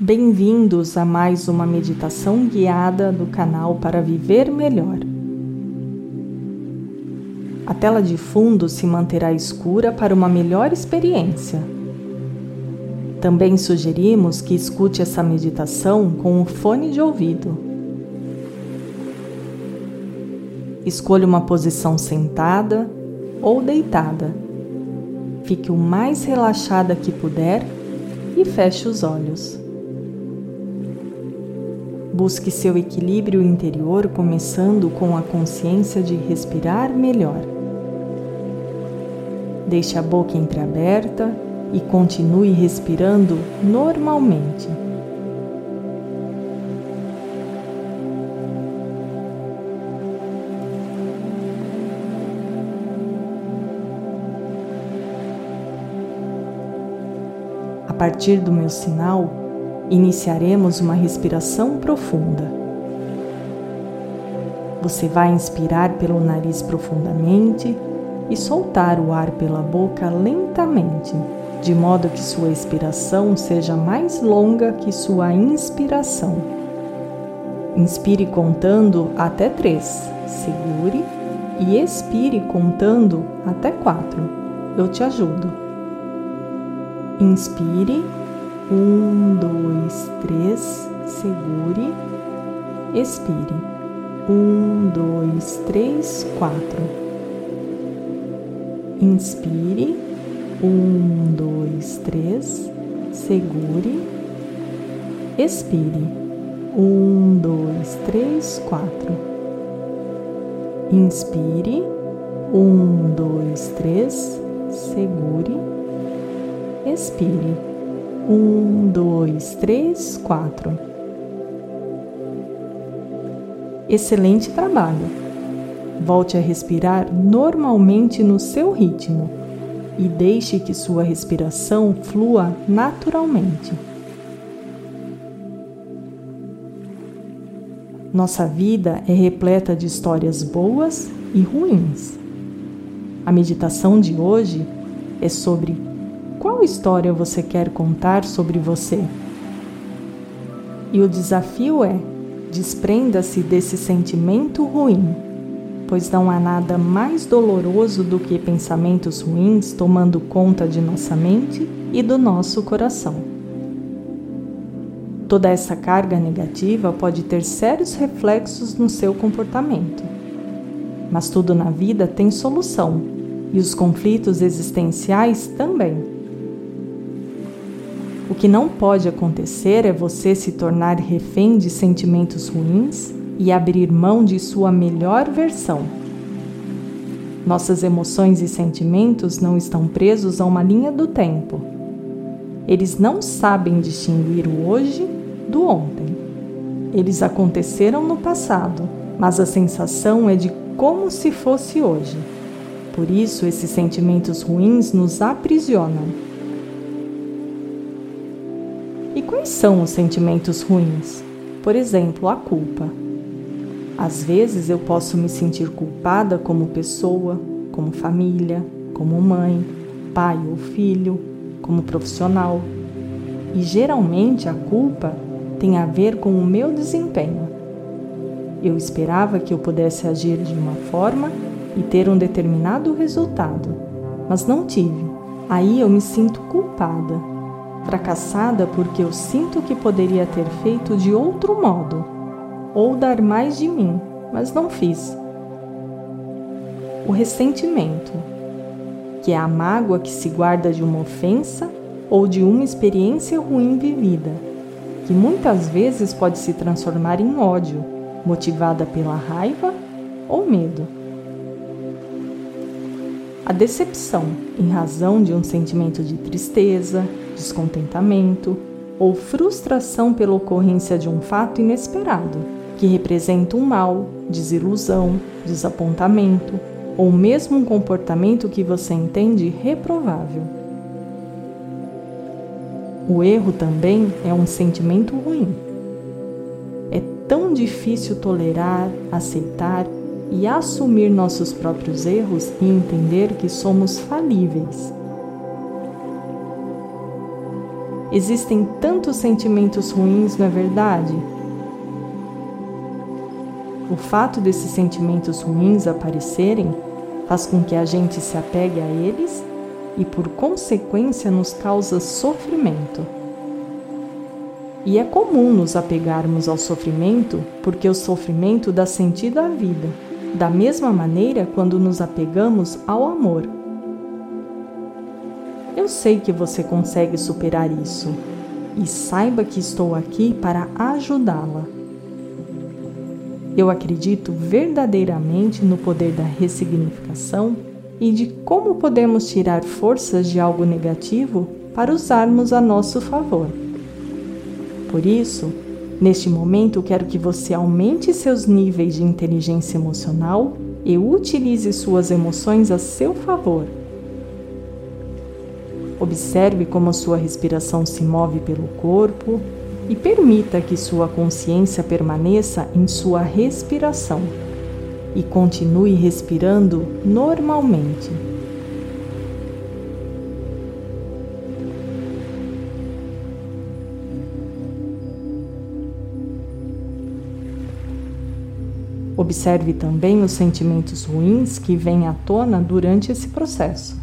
Bem-vindos a mais uma meditação guiada do canal para viver melhor. A tela de fundo se manterá escura para uma melhor experiência. Também sugerimos que escute essa meditação com o fone de ouvido. Escolha uma posição sentada ou deitada. Fique o mais relaxada que puder e feche os olhos. Busque seu equilíbrio interior, começando com a consciência de respirar melhor. Deixe a boca entreaberta e continue respirando normalmente. A partir do meu sinal, iniciaremos uma respiração profunda. Você vai inspirar pelo nariz profundamente e soltar o ar pela boca lentamente, de modo que sua expiração seja mais longa que sua inspiração. Inspire contando até três, segure e expire contando até quatro. Eu te ajudo. Inspire um, dois, três, segure, expire. Um, dois, três, quatro. Inspire. Um, dois, três, segure, expire. Um, dois, três, quatro. Inspire. Um, dois, três, segure, expire. Um, dois, três, quatro. Excelente trabalho. Volte a respirar normalmente no seu ritmo e deixe que sua respiração flua naturalmente. Nossa vida é repleta de histórias boas e ruins. A meditação de hoje é sobre qual história você quer contar sobre você? E o desafio é: desprenda-se desse sentimento ruim, pois não há nada mais doloroso do que pensamentos ruins tomando conta de nossa mente e do nosso coração. Toda essa carga negativa pode ter sérios reflexos no seu comportamento. Mas tudo na vida tem solução, e os conflitos existenciais também. O que não pode acontecer é você se tornar refém de sentimentos ruins e abrir mão de sua melhor versão. Nossas emoções e sentimentos não estão presos a uma linha do tempo. Eles não sabem distinguir o hoje do ontem. Eles aconteceram no passado, mas a sensação é de como se fosse hoje. Por isso, esses sentimentos ruins nos aprisionam quais são os sentimentos ruins? Por exemplo, a culpa. Às vezes eu posso me sentir culpada como pessoa, como família, como mãe, pai ou filho, como profissional. E geralmente a culpa tem a ver com o meu desempenho. Eu esperava que eu pudesse agir de uma forma e ter um determinado resultado, mas não tive. Aí eu me sinto culpada fracassada porque eu sinto que poderia ter feito de outro modo, ou dar mais de mim, mas não fiz. O ressentimento, que é a mágoa que se guarda de uma ofensa ou de uma experiência ruim vivida, que muitas vezes pode se transformar em ódio, motivada pela raiva ou medo. A decepção, em razão de um sentimento de tristeza, descontentamento ou frustração pela ocorrência de um fato inesperado, que representa um mal, desilusão, desapontamento ou mesmo um comportamento que você entende reprovável. O erro também é um sentimento ruim. É tão difícil tolerar, aceitar e assumir nossos próprios erros e entender que somos falíveis Existem tantos sentimentos ruins, não é verdade? O fato desses sentimentos ruins aparecerem faz com que a gente se apegue a eles e, por consequência, nos causa sofrimento. E é comum nos apegarmos ao sofrimento porque o sofrimento dá sentido à vida, da mesma maneira quando nos apegamos ao amor. Eu sei que você consegue superar isso e saiba que estou aqui para ajudá-la. Eu acredito verdadeiramente no poder da ressignificação e de como podemos tirar forças de algo negativo para usarmos a nosso favor. Por isso, neste momento quero que você aumente seus níveis de inteligência emocional e utilize suas emoções a seu favor. Observe como a sua respiração se move pelo corpo e permita que sua consciência permaneça em sua respiração e continue respirando normalmente. Observe também os sentimentos ruins que vêm à tona durante esse processo.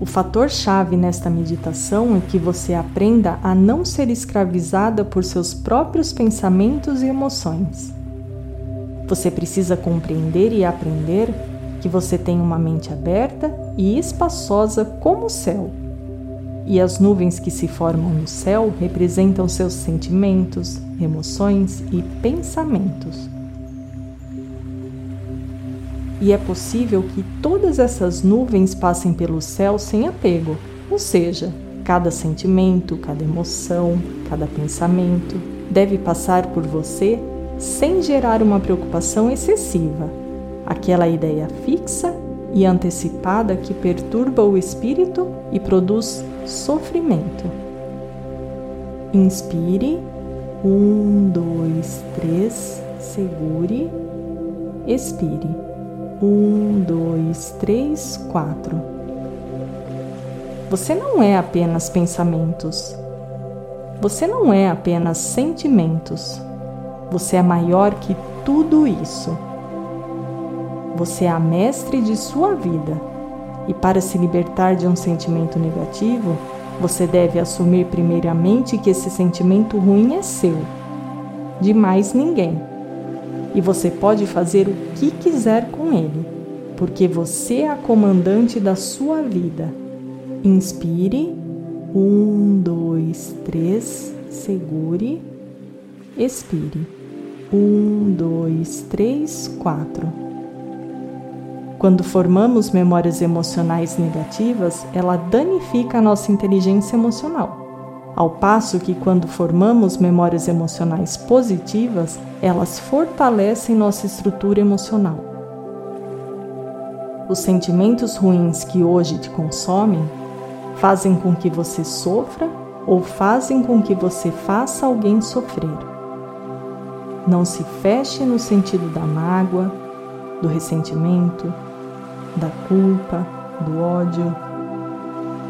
O fator-chave nesta meditação é que você aprenda a não ser escravizada por seus próprios pensamentos e emoções. Você precisa compreender e aprender que você tem uma mente aberta e espaçosa como o céu. E as nuvens que se formam no céu representam seus sentimentos, emoções e pensamentos. E é possível que todas essas nuvens passem pelo céu sem apego, ou seja, cada sentimento, cada emoção, cada pensamento deve passar por você sem gerar uma preocupação excessiva, aquela ideia fixa e antecipada que perturba o espírito e produz sofrimento. Inspire, um, dois, três, segure, expire, um, dois, três, quatro. Você não é apenas pensamentos. Você não é apenas sentimentos. Você é maior que tudo isso. Você é a mestre de sua vida. E para se libertar de um sentimento negativo, você deve assumir primeiramente que esse sentimento ruim é seu, de mais ninguém. E você pode fazer o que quiser com ele, porque você é a comandante da sua vida. Inspire. Um, dois, três. Segure. Expire. Um, dois, três, quatro. Quando formamos memórias emocionais negativas, ela danifica a nossa inteligência emocional. Ao passo que, quando formamos memórias emocionais positivas, elas fortalecem nossa estrutura emocional. Os sentimentos ruins que hoje te consomem fazem com que você sofra ou fazem com que você faça alguém sofrer. Não se feche no sentido da mágoa, do ressentimento, da culpa, do ódio.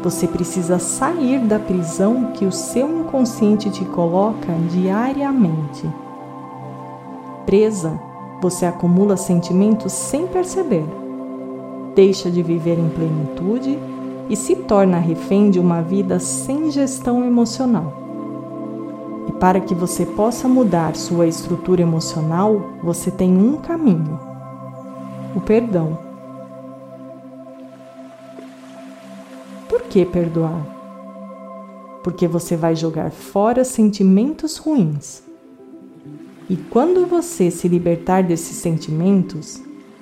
Você precisa sair da prisão que o seu inconsciente te coloca diariamente. Presa, você acumula sentimentos sem perceber. Deixa de viver em plenitude e se torna refém de uma vida sem gestão emocional. E para que você possa mudar sua estrutura emocional, você tem um caminho: o perdão. Que perdoar? Porque você vai jogar fora sentimentos ruins. E quando você se libertar desses sentimentos,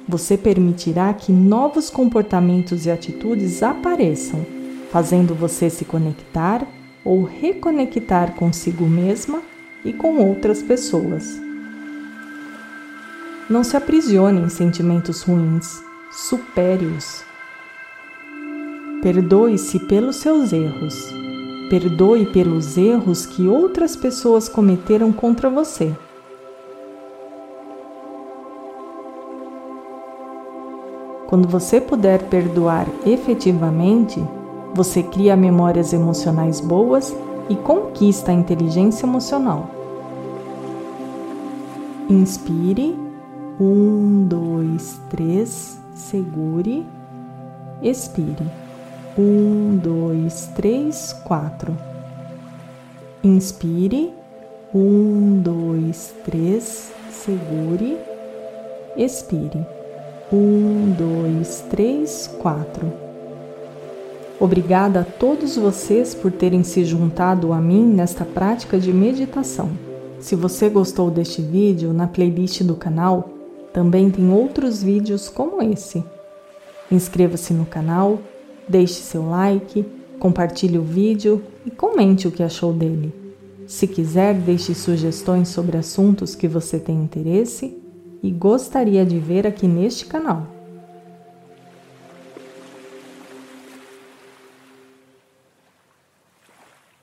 você permitirá que novos comportamentos e atitudes apareçam, fazendo você se conectar ou reconectar consigo mesma e com outras pessoas. Não se aprisione em sentimentos ruins, supere-os. Perdoe-se pelos seus erros. Perdoe pelos erros que outras pessoas cometeram contra você. Quando você puder perdoar efetivamente, Você cria memórias emocionais boas e conquista a inteligência emocional. Inspire. Um, dois, três. Segure. Expire. Um, dois, três, quatro. Inspire. Um, dois, três. Segure. Expire. Um, dois, três, quatro. Obrigada a todos vocês por terem se juntado a mim nesta prática de meditação. Se você gostou deste vídeo, na playlist do canal também tem outros vídeos como esse. Inscreva-se no canal, deixe seu like, compartilhe o vídeo e comente o que achou dele. Se quiser, deixe sugestões sobre assuntos que você tem interesse e gostaria de ver aqui neste canal.